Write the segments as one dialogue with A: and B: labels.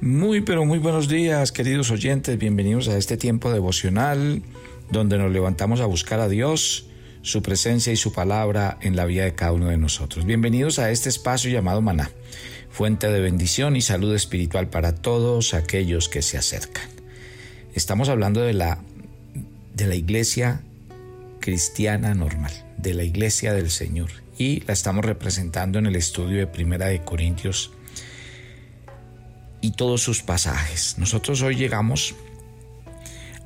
A: Muy, pero muy buenos días, queridos oyentes. Bienvenidos a este tiempo devocional donde nos levantamos a buscar a Dios, su presencia y su palabra en la vida de cada uno de nosotros. Bienvenidos a este espacio llamado Maná, fuente de bendición y salud espiritual para todos aquellos que se acercan. Estamos hablando de la, de la iglesia cristiana normal, de la iglesia del Señor, y la estamos representando en el estudio de Primera de Corintios y todos sus pasajes. Nosotros hoy llegamos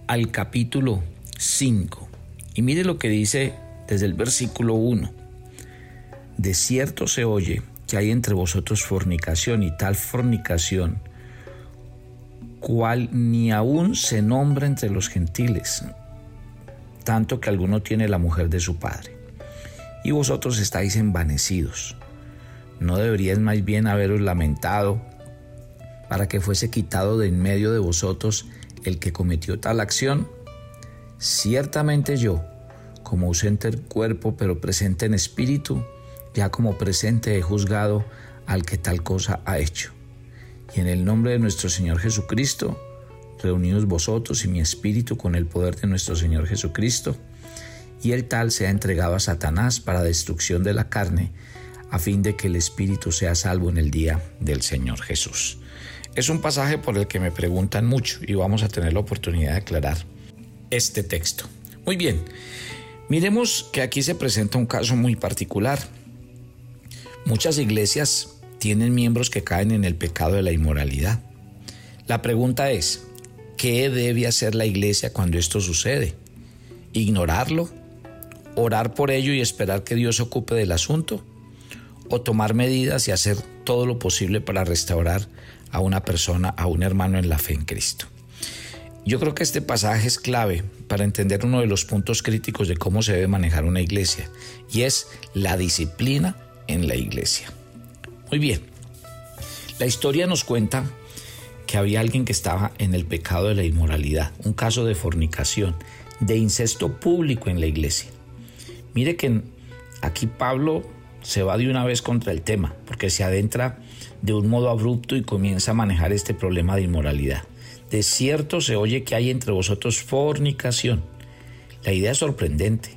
A: al capítulo 5 y mire lo que dice desde el versículo 1. De cierto se oye que hay entre vosotros fornicación y tal fornicación cual ni aún se nombra entre los gentiles, tanto que alguno tiene la mujer de su padre. Y vosotros estáis envanecidos. ¿No deberíais más bien haberos lamentado para que fuese quitado de en medio de vosotros el que cometió tal acción? Ciertamente yo, como ausente en cuerpo pero presente en espíritu, ya como presente he juzgado al que tal cosa ha hecho. Y en el nombre de nuestro Señor Jesucristo, reunidos vosotros y mi espíritu con el poder de nuestro Señor Jesucristo, y el tal se ha entregado a Satanás para destrucción de la carne, a fin de que el espíritu sea salvo en el día del Señor Jesús. Es un pasaje por el que me preguntan mucho y vamos a tener la oportunidad de aclarar este texto. Muy bien, miremos que aquí se presenta un caso muy particular. Muchas iglesias tienen miembros que caen en el pecado de la inmoralidad. La pregunta es, ¿qué debe hacer la iglesia cuando esto sucede? ¿Ignorarlo? ¿Orar por ello y esperar que Dios se ocupe del asunto? ¿O tomar medidas y hacer todo lo posible para restaurar a una persona, a un hermano en la fe en Cristo. Yo creo que este pasaje es clave para entender uno de los puntos críticos de cómo se debe manejar una iglesia, y es la disciplina en la iglesia. Muy bien, la historia nos cuenta que había alguien que estaba en el pecado de la inmoralidad, un caso de fornicación, de incesto público en la iglesia. Mire que aquí Pablo se va de una vez contra el tema, porque se adentra de un modo abrupto y comienza a manejar este problema de inmoralidad. De cierto se oye que hay entre vosotros fornicación. La idea es sorprendente.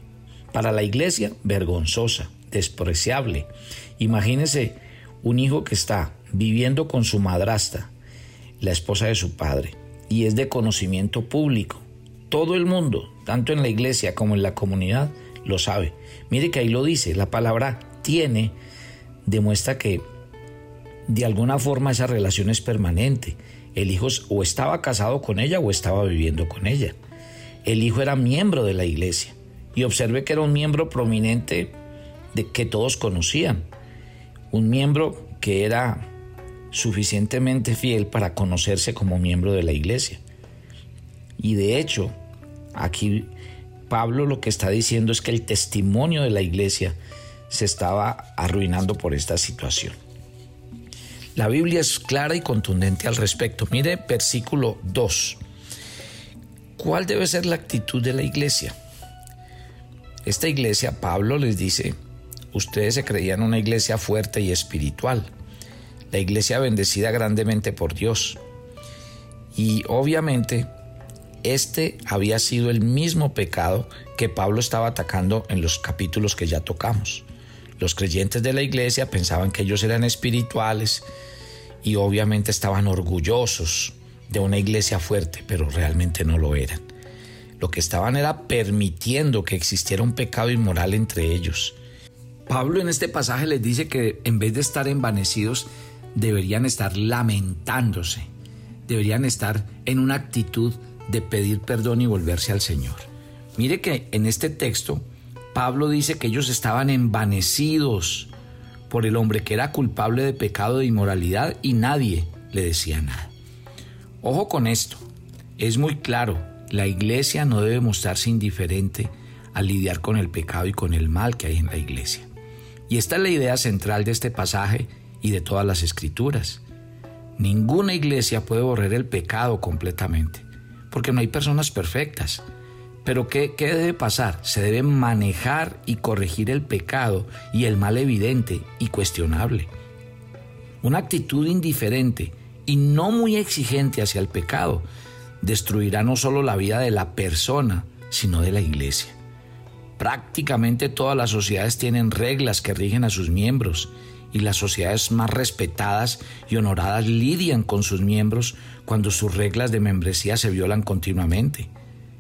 A: Para la iglesia, vergonzosa, despreciable. Imagínese un hijo que está viviendo con su madrasta, la esposa de su padre, y es de conocimiento público. Todo el mundo, tanto en la iglesia como en la comunidad, lo sabe. Mire que ahí lo dice, la palabra tiene demuestra que de alguna forma esa relación es permanente. El hijo o estaba casado con ella o estaba viviendo con ella. El hijo era miembro de la iglesia y observe que era un miembro prominente de que todos conocían. Un miembro que era suficientemente fiel para conocerse como miembro de la iglesia. Y de hecho, aquí Pablo lo que está diciendo es que el testimonio de la iglesia se estaba arruinando por esta situación. La Biblia es clara y contundente al respecto. Mire versículo 2. ¿Cuál debe ser la actitud de la iglesia? Esta iglesia, Pablo les dice, ustedes se creían una iglesia fuerte y espiritual, la iglesia bendecida grandemente por Dios. Y obviamente, este había sido el mismo pecado que Pablo estaba atacando en los capítulos que ya tocamos. Los creyentes de la iglesia pensaban que ellos eran espirituales y obviamente estaban orgullosos de una iglesia fuerte, pero realmente no lo eran. Lo que estaban era permitiendo que existiera un pecado inmoral entre ellos. Pablo en este pasaje les dice que en vez de estar envanecidos, deberían estar lamentándose, deberían estar en una actitud de pedir perdón y volverse al Señor. Mire que en este texto Pablo dice que ellos estaban envanecidos por el hombre que era culpable de pecado de inmoralidad y nadie le decía nada. Ojo con esto, es muy claro, la iglesia no debe mostrarse indiferente al lidiar con el pecado y con el mal que hay en la iglesia. Y esta es la idea central de este pasaje y de todas las escrituras. Ninguna iglesia puede borrar el pecado completamente, porque no hay personas perfectas. Pero ¿qué, debe pasar? Se debe manejar y corregir el pecado y el mal evidente y cuestionable. Una actitud indiferente y no muy exigente hacia el pecado, destruirá no solo la vida de la persona, sino de la iglesia. Prácticamente todas las sociedades tienen reglas que rigen a sus miembros y las sociedades más respetadas y honoradas lidian con sus miembros cuando sus reglas de membresía se violan continuamente.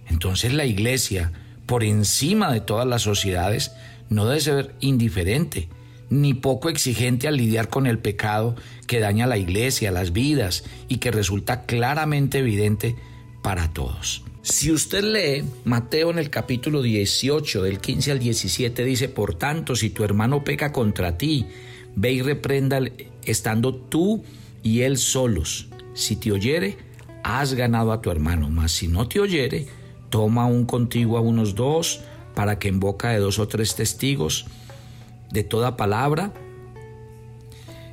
A: Entonces la iglesia, por encima de todas las sociedades, no debe ser indiferente ni poco exigente al lidiar con el pecado que daña a la iglesia, las vidas y que resulta claramente evidente para todos. Si usted lee Mateo en el capítulo 18, del 15 al 17, dice, por tanto, si tu hermano peca contra ti, ve y reprenda estando tú y él solos. Si te oyere, has ganado a tu hermano, mas si no te oyere, toma un contigo a unos dos, para que en boca de dos o tres testigos de toda palabra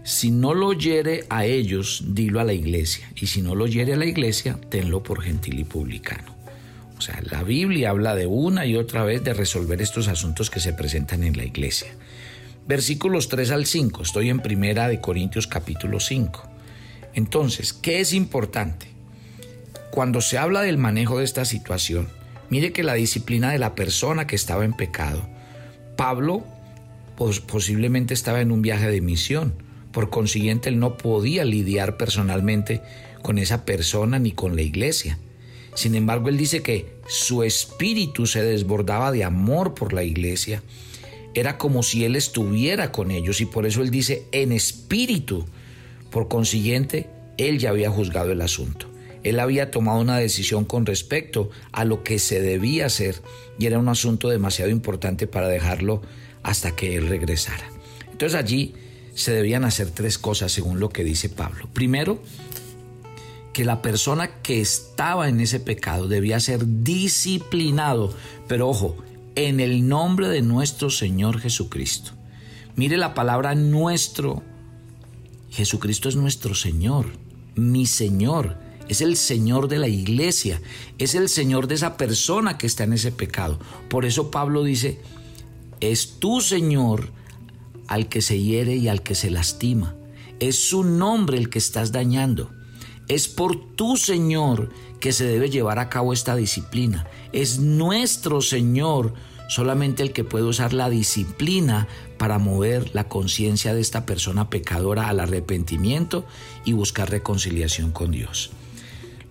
A: si no lo oyere a ellos, dilo a la iglesia. Y si no lo oyere a la iglesia, tenlo por gentil y publicano. O sea, la Biblia habla de una y otra vez de resolver estos asuntos que se presentan en la iglesia. Versículos 3 al 5. Estoy en Primera de Corintios capítulo 5. Entonces, ¿qué es importante? Cuando se habla del manejo de esta situación, mire que la disciplina de la persona que estaba en pecado, Pablo posiblemente estaba en un viaje de misión por consiguiente, él no podía lidiar personalmente con esa persona ni con la iglesia. Sin embargo, él dice que su espíritu se desbordaba de amor por la iglesia. Era como si él estuviera con ellos y por eso él dice en espíritu. Por consiguiente, él ya había juzgado el asunto. Él había tomado una decisión con respecto a lo que se debía hacer y era un asunto demasiado importante para dejarlo hasta que él regresara. Entonces allí se debían hacer tres cosas según lo que dice Pablo. Primero, que la persona que estaba en ese pecado debía ser disciplinado, pero ojo, en el nombre de nuestro Señor Jesucristo. Mire la palabra nuestro. Jesucristo es nuestro Señor, mi Señor, es el Señor de la iglesia, es el Señor de esa persona que está en ese pecado. Por eso Pablo dice, es tu Señor al que se hiere y al que se lastima. Es su nombre el que estás dañando. Es por tu Señor que se debe llevar a cabo esta disciplina. Es nuestro Señor solamente el que puede usar la disciplina para mover la conciencia de esta persona pecadora al arrepentimiento y buscar reconciliación con Dios.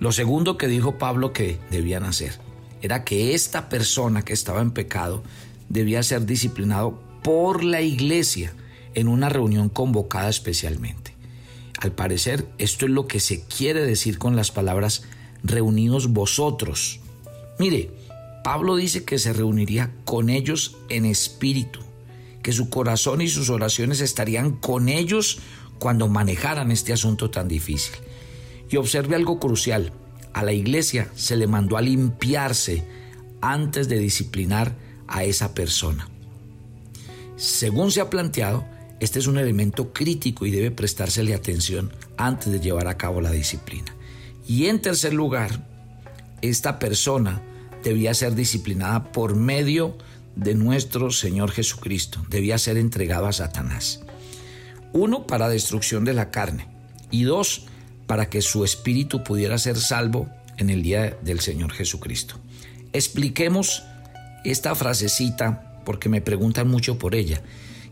A: Lo segundo que dijo Pablo que debían hacer era que esta persona que estaba en pecado debía ser disciplinado por la iglesia en una reunión convocada especialmente. Al parecer, esto es lo que se quiere decir con las palabras reunidos vosotros. Mire, Pablo dice que se reuniría con ellos en espíritu, que su corazón y sus oraciones estarían con ellos cuando manejaran este asunto tan difícil. Y observe algo crucial, a la iglesia se le mandó a limpiarse antes de disciplinar a esa persona. Según se ha planteado, este es un elemento crítico y debe prestársele atención antes de llevar a cabo la disciplina. Y en tercer lugar, esta persona debía ser disciplinada por medio de nuestro Señor Jesucristo. Debía ser entregado a Satanás. Uno, para destrucción de la carne. Y dos, para que su espíritu pudiera ser salvo en el día del Señor Jesucristo. Expliquemos esta frasecita porque me preguntan mucho por ella.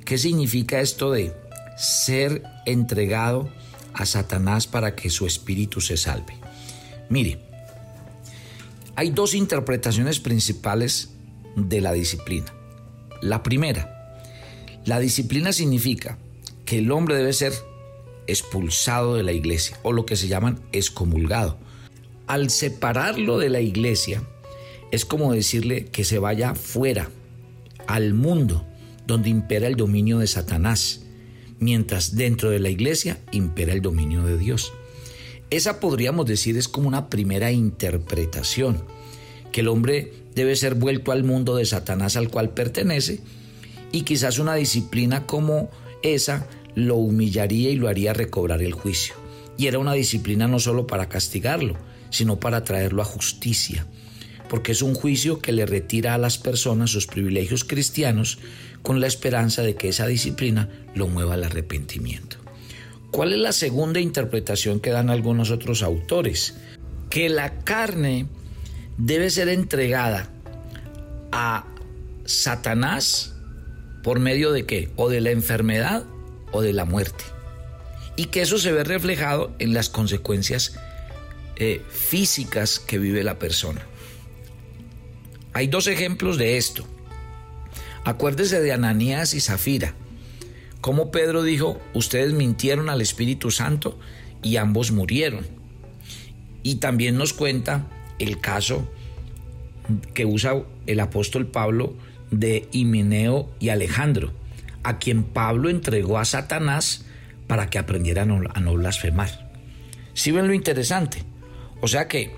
A: ¿Qué significa esto de ser entregado a Satanás para que su espíritu se salve? Mire, hay dos interpretaciones principales de la disciplina. La primera, la disciplina significa que el hombre debe ser expulsado de la iglesia o lo que se llaman excomulgado. Al separarlo de la iglesia es como decirle que se vaya fuera al mundo donde impera el dominio de Satanás, mientras dentro de la iglesia impera el dominio de Dios. Esa podríamos decir es como una primera interpretación, que el hombre debe ser vuelto al mundo de Satanás al cual pertenece y quizás una disciplina como esa lo humillaría y lo haría recobrar el juicio. Y era una disciplina no solo para castigarlo, sino para traerlo a justicia, porque es un juicio que le retira a las personas sus privilegios cristianos con la esperanza de que esa disciplina lo mueva al arrepentimiento. ¿Cuál es la segunda interpretación que dan algunos otros autores? Que la carne debe ser entregada a Satanás por medio de qué? O de la enfermedad o de la muerte. Y que eso se ve reflejado en las consecuencias eh, físicas que vive la persona. Hay dos ejemplos de esto. Acuérdese de Ananías y Zafira. Como Pedro dijo, ustedes mintieron al Espíritu Santo y ambos murieron. Y también nos cuenta el caso que usa el apóstol Pablo de Himeneo y Alejandro, a quien Pablo entregó a Satanás para que aprendieran a no blasfemar. ¿Sí ven lo interesante? O sea que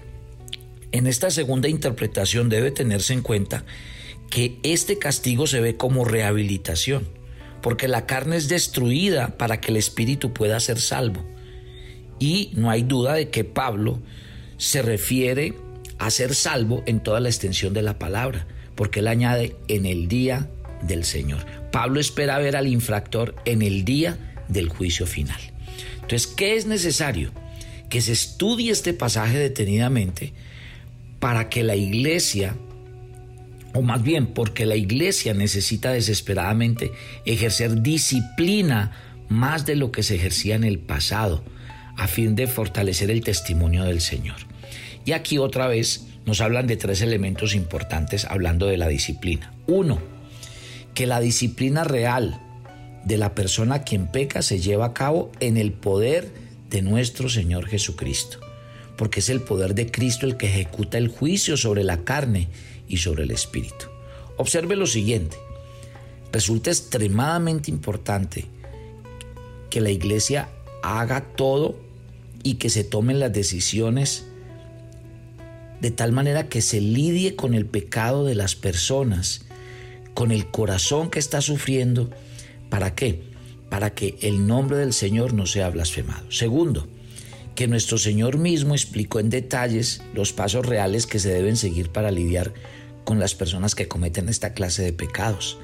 A: en esta segunda interpretación debe tenerse en cuenta que este castigo se ve como rehabilitación, porque la carne es destruida para que el espíritu pueda ser salvo. Y no hay duda de que Pablo se refiere a ser salvo en toda la extensión de la palabra, porque él añade en el día del Señor. Pablo espera ver al infractor en el día del juicio final. Entonces, ¿qué es necesario? Que se estudie este pasaje detenidamente para que la iglesia, o más bien porque la iglesia necesita desesperadamente ejercer disciplina más de lo que se ejercía en el pasado, a fin de fortalecer el testimonio del Señor. Y aquí otra vez nos hablan de tres elementos importantes hablando de la disciplina. Uno, que la disciplina real de la persona quien peca se lleva a cabo en el poder de nuestro Señor Jesucristo, porque es el poder de Cristo el que ejecuta el juicio sobre la carne y sobre el espíritu. Observe lo siguiente, resulta extremadamente importante que la iglesia haga todo y que se tomen las decisiones de tal manera que se lidie con el pecado de las personas, con el corazón que está sufriendo. ¿Para qué? Para que el nombre del Señor no sea blasfemado. Segundo, que nuestro Señor mismo explicó en detalles los pasos reales que se deben seguir para lidiar con las personas que cometen esta clase de pecados.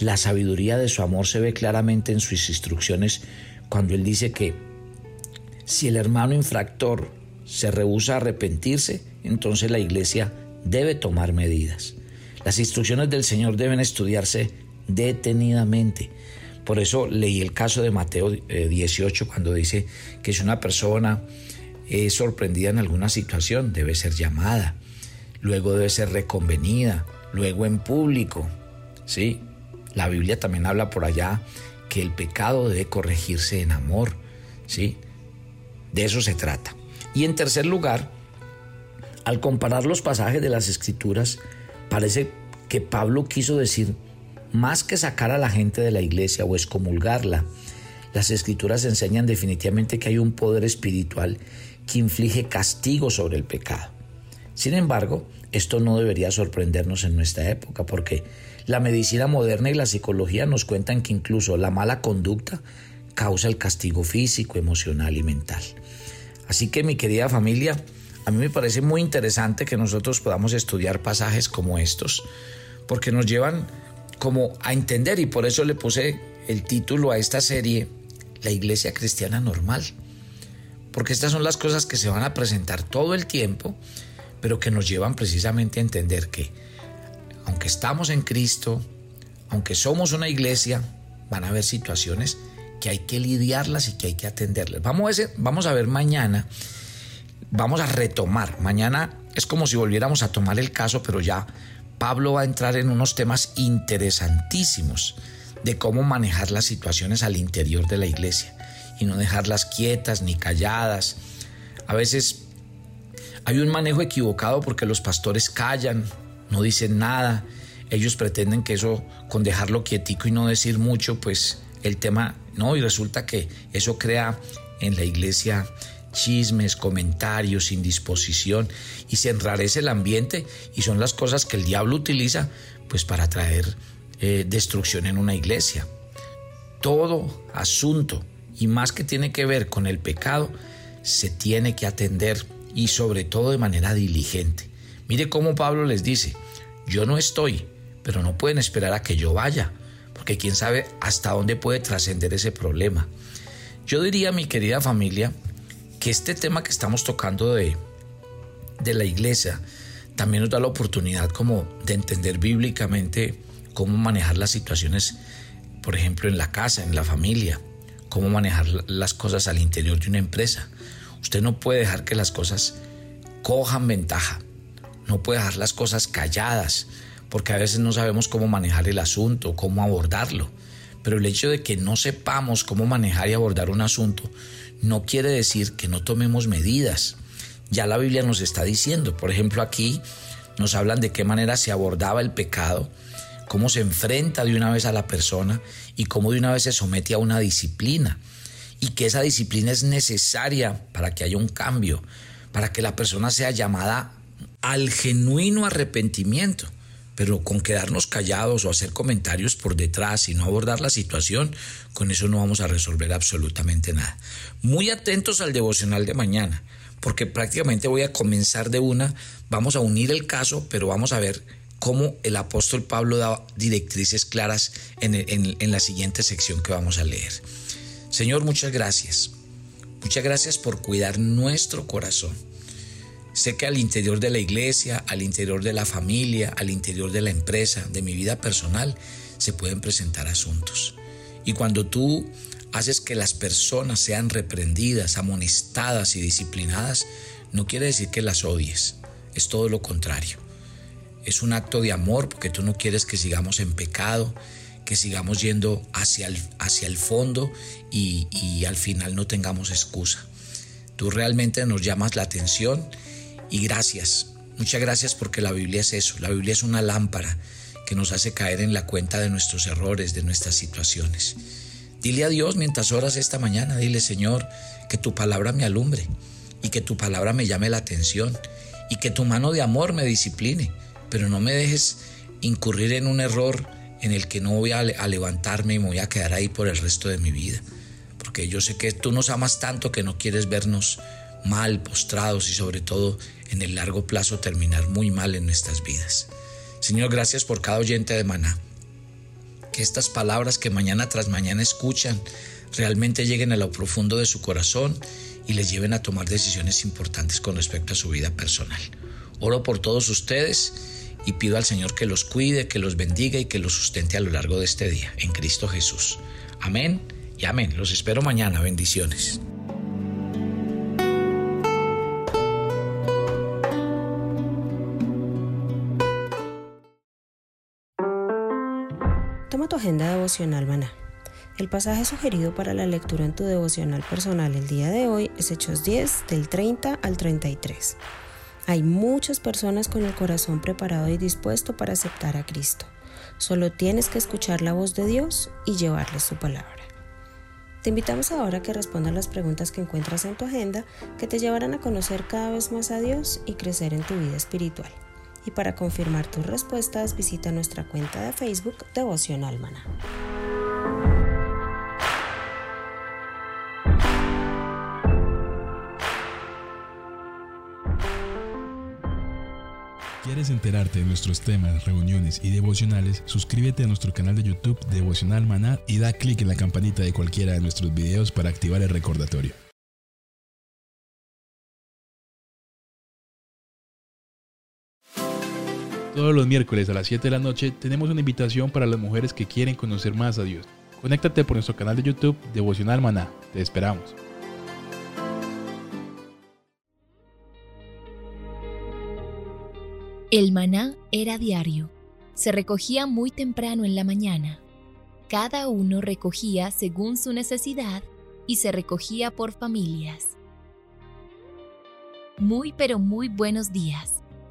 A: La sabiduría de su amor se ve claramente en sus instrucciones cuando Él dice que si el hermano infractor se rehúsa a arrepentirse, entonces la iglesia debe tomar medidas. Las instrucciones del Señor deben estudiarse detenidamente. Por eso leí el caso de Mateo 18 eh, cuando dice que si una persona es sorprendida en alguna situación, debe ser llamada, luego debe ser reconvenida, luego en público. ¿sí? La Biblia también habla por allá que el pecado debe corregirse en amor. ¿sí? De eso se trata. Y en tercer lugar, al comparar los pasajes de las escrituras, parece que Pablo quiso decir, más que sacar a la gente de la iglesia o excomulgarla, las escrituras enseñan definitivamente que hay un poder espiritual que inflige castigo sobre el pecado. Sin embargo, esto no debería sorprendernos en nuestra época porque la medicina moderna y la psicología nos cuentan que incluso la mala conducta causa el castigo físico, emocional y mental. Así que mi querida familia, a mí me parece muy interesante que nosotros podamos estudiar pasajes como estos, porque nos llevan como a entender y por eso le puse el título a esta serie, La Iglesia Cristiana Normal, porque estas son las cosas que se van a presentar todo el tiempo, pero que nos llevan precisamente a entender que aunque estamos en Cristo, aunque somos una iglesia, van a haber situaciones que hay que lidiarlas y que hay que atenderlas. Vamos a ver, vamos a ver mañana vamos a retomar. Mañana es como si volviéramos a tomar el caso, pero ya Pablo va a entrar en unos temas interesantísimos de cómo manejar las situaciones al interior de la iglesia y no dejarlas quietas ni calladas. A veces hay un manejo equivocado porque los pastores callan, no dicen nada. Ellos pretenden que eso, con dejarlo quietico y no decir mucho, pues el tema, no, y resulta que eso crea en la iglesia chismes, comentarios, indisposición y se enrarece el ambiente y son las cosas que el diablo utiliza pues para traer eh, destrucción en una iglesia. Todo asunto y más que tiene que ver con el pecado se tiene que atender y sobre todo de manera diligente. Mire cómo Pablo les dice, yo no estoy, pero no pueden esperar a que yo vaya, porque quién sabe hasta dónde puede trascender ese problema. Yo diría, mi querida familia, que este tema que estamos tocando de, de la iglesia también nos da la oportunidad como de entender bíblicamente cómo manejar las situaciones, por ejemplo, en la casa, en la familia, cómo manejar las cosas al interior de una empresa. Usted no puede dejar que las cosas cojan ventaja, no puede dejar las cosas calladas, porque a veces no sabemos cómo manejar el asunto, cómo abordarlo. Pero el hecho de que no sepamos cómo manejar y abordar un asunto no quiere decir que no tomemos medidas. Ya la Biblia nos está diciendo, por ejemplo aquí nos hablan de qué manera se abordaba el pecado, cómo se enfrenta de una vez a la persona y cómo de una vez se somete a una disciplina y que esa disciplina es necesaria para que haya un cambio, para que la persona sea llamada al genuino arrepentimiento pero con quedarnos callados o hacer comentarios por detrás y no abordar la situación, con eso no vamos a resolver absolutamente nada. Muy atentos al devocional de mañana, porque prácticamente voy a comenzar de una, vamos a unir el caso, pero vamos a ver cómo el apóstol Pablo da directrices claras en, en la siguiente sección que vamos a leer. Señor, muchas gracias. Muchas gracias por cuidar nuestro corazón Sé que al interior de la iglesia, al interior de la familia, al interior de la empresa, de mi vida personal, se pueden presentar asuntos. Y cuando tú haces que las personas sean reprendidas, amonestadas y disciplinadas, no quiere decir que las odies, es todo lo contrario. Es un acto de amor porque tú no quieres que sigamos en pecado, que sigamos yendo hacia el, hacia el fondo y, y al final no tengamos excusa. Tú realmente nos llamas la atención y gracias, muchas gracias porque la Biblia es eso, la Biblia es una lámpara que nos hace caer en la cuenta de nuestros errores, de nuestras situaciones. Dile a Dios mientras oras esta mañana, dile Señor, que tu palabra me alumbre y que tu palabra me llame la atención y que tu mano de amor me discipline, pero no me dejes incurrir en un error en el que no voy a, levantarme y me voy a quedar ahí por el resto de mi vida. Porque yo sé que tú nos amas tanto que no quieres vernos mal, postrados y sobre todo en el largo plazo terminar muy mal en nuestras vidas. Señor, gracias por cada oyente de Maná. Que estas palabras que mañana tras mañana escuchan realmente lleguen a lo profundo de su corazón y les lleven a tomar decisiones importantes con respecto a su vida personal. Oro por todos ustedes y pido al Señor que los cuide, que los bendiga y que los sustente a lo largo de este día, en Cristo Jesús. Amén y amén. Los espero mañana. Bendiciones.
B: Agenda devocional maná. El pasaje sugerido para la lectura en tu devocional personal el día de hoy es Hechos 10 del 30 al 33. Hay muchas personas con el corazón preparado y dispuesto para aceptar a Cristo. Solo tienes que escuchar la voz de Dios y llevarles su palabra. Te invitamos ahora a que respondas las preguntas que encuentras en tu agenda que te llevarán a conocer cada vez más a Dios y crecer en tu vida espiritual y para confirmar tus respuestas visita nuestra cuenta de Facebook Devoción Almana.
C: ¿Quieres enterarte de nuestros temas, reuniones y devocionales? Suscríbete a nuestro canal de YouTube Devocional Maná y da clic en la campanita de cualquiera de nuestros videos para activar el recordatorio. Todos los miércoles a las 7 de la noche tenemos una invitación para las mujeres que quieren conocer más a Dios. Conéctate por nuestro canal de YouTube Devocional Maná. Te esperamos.
D: El maná era diario. Se recogía muy temprano en la mañana. Cada uno recogía según su necesidad y se recogía por familias. Muy pero muy buenos días.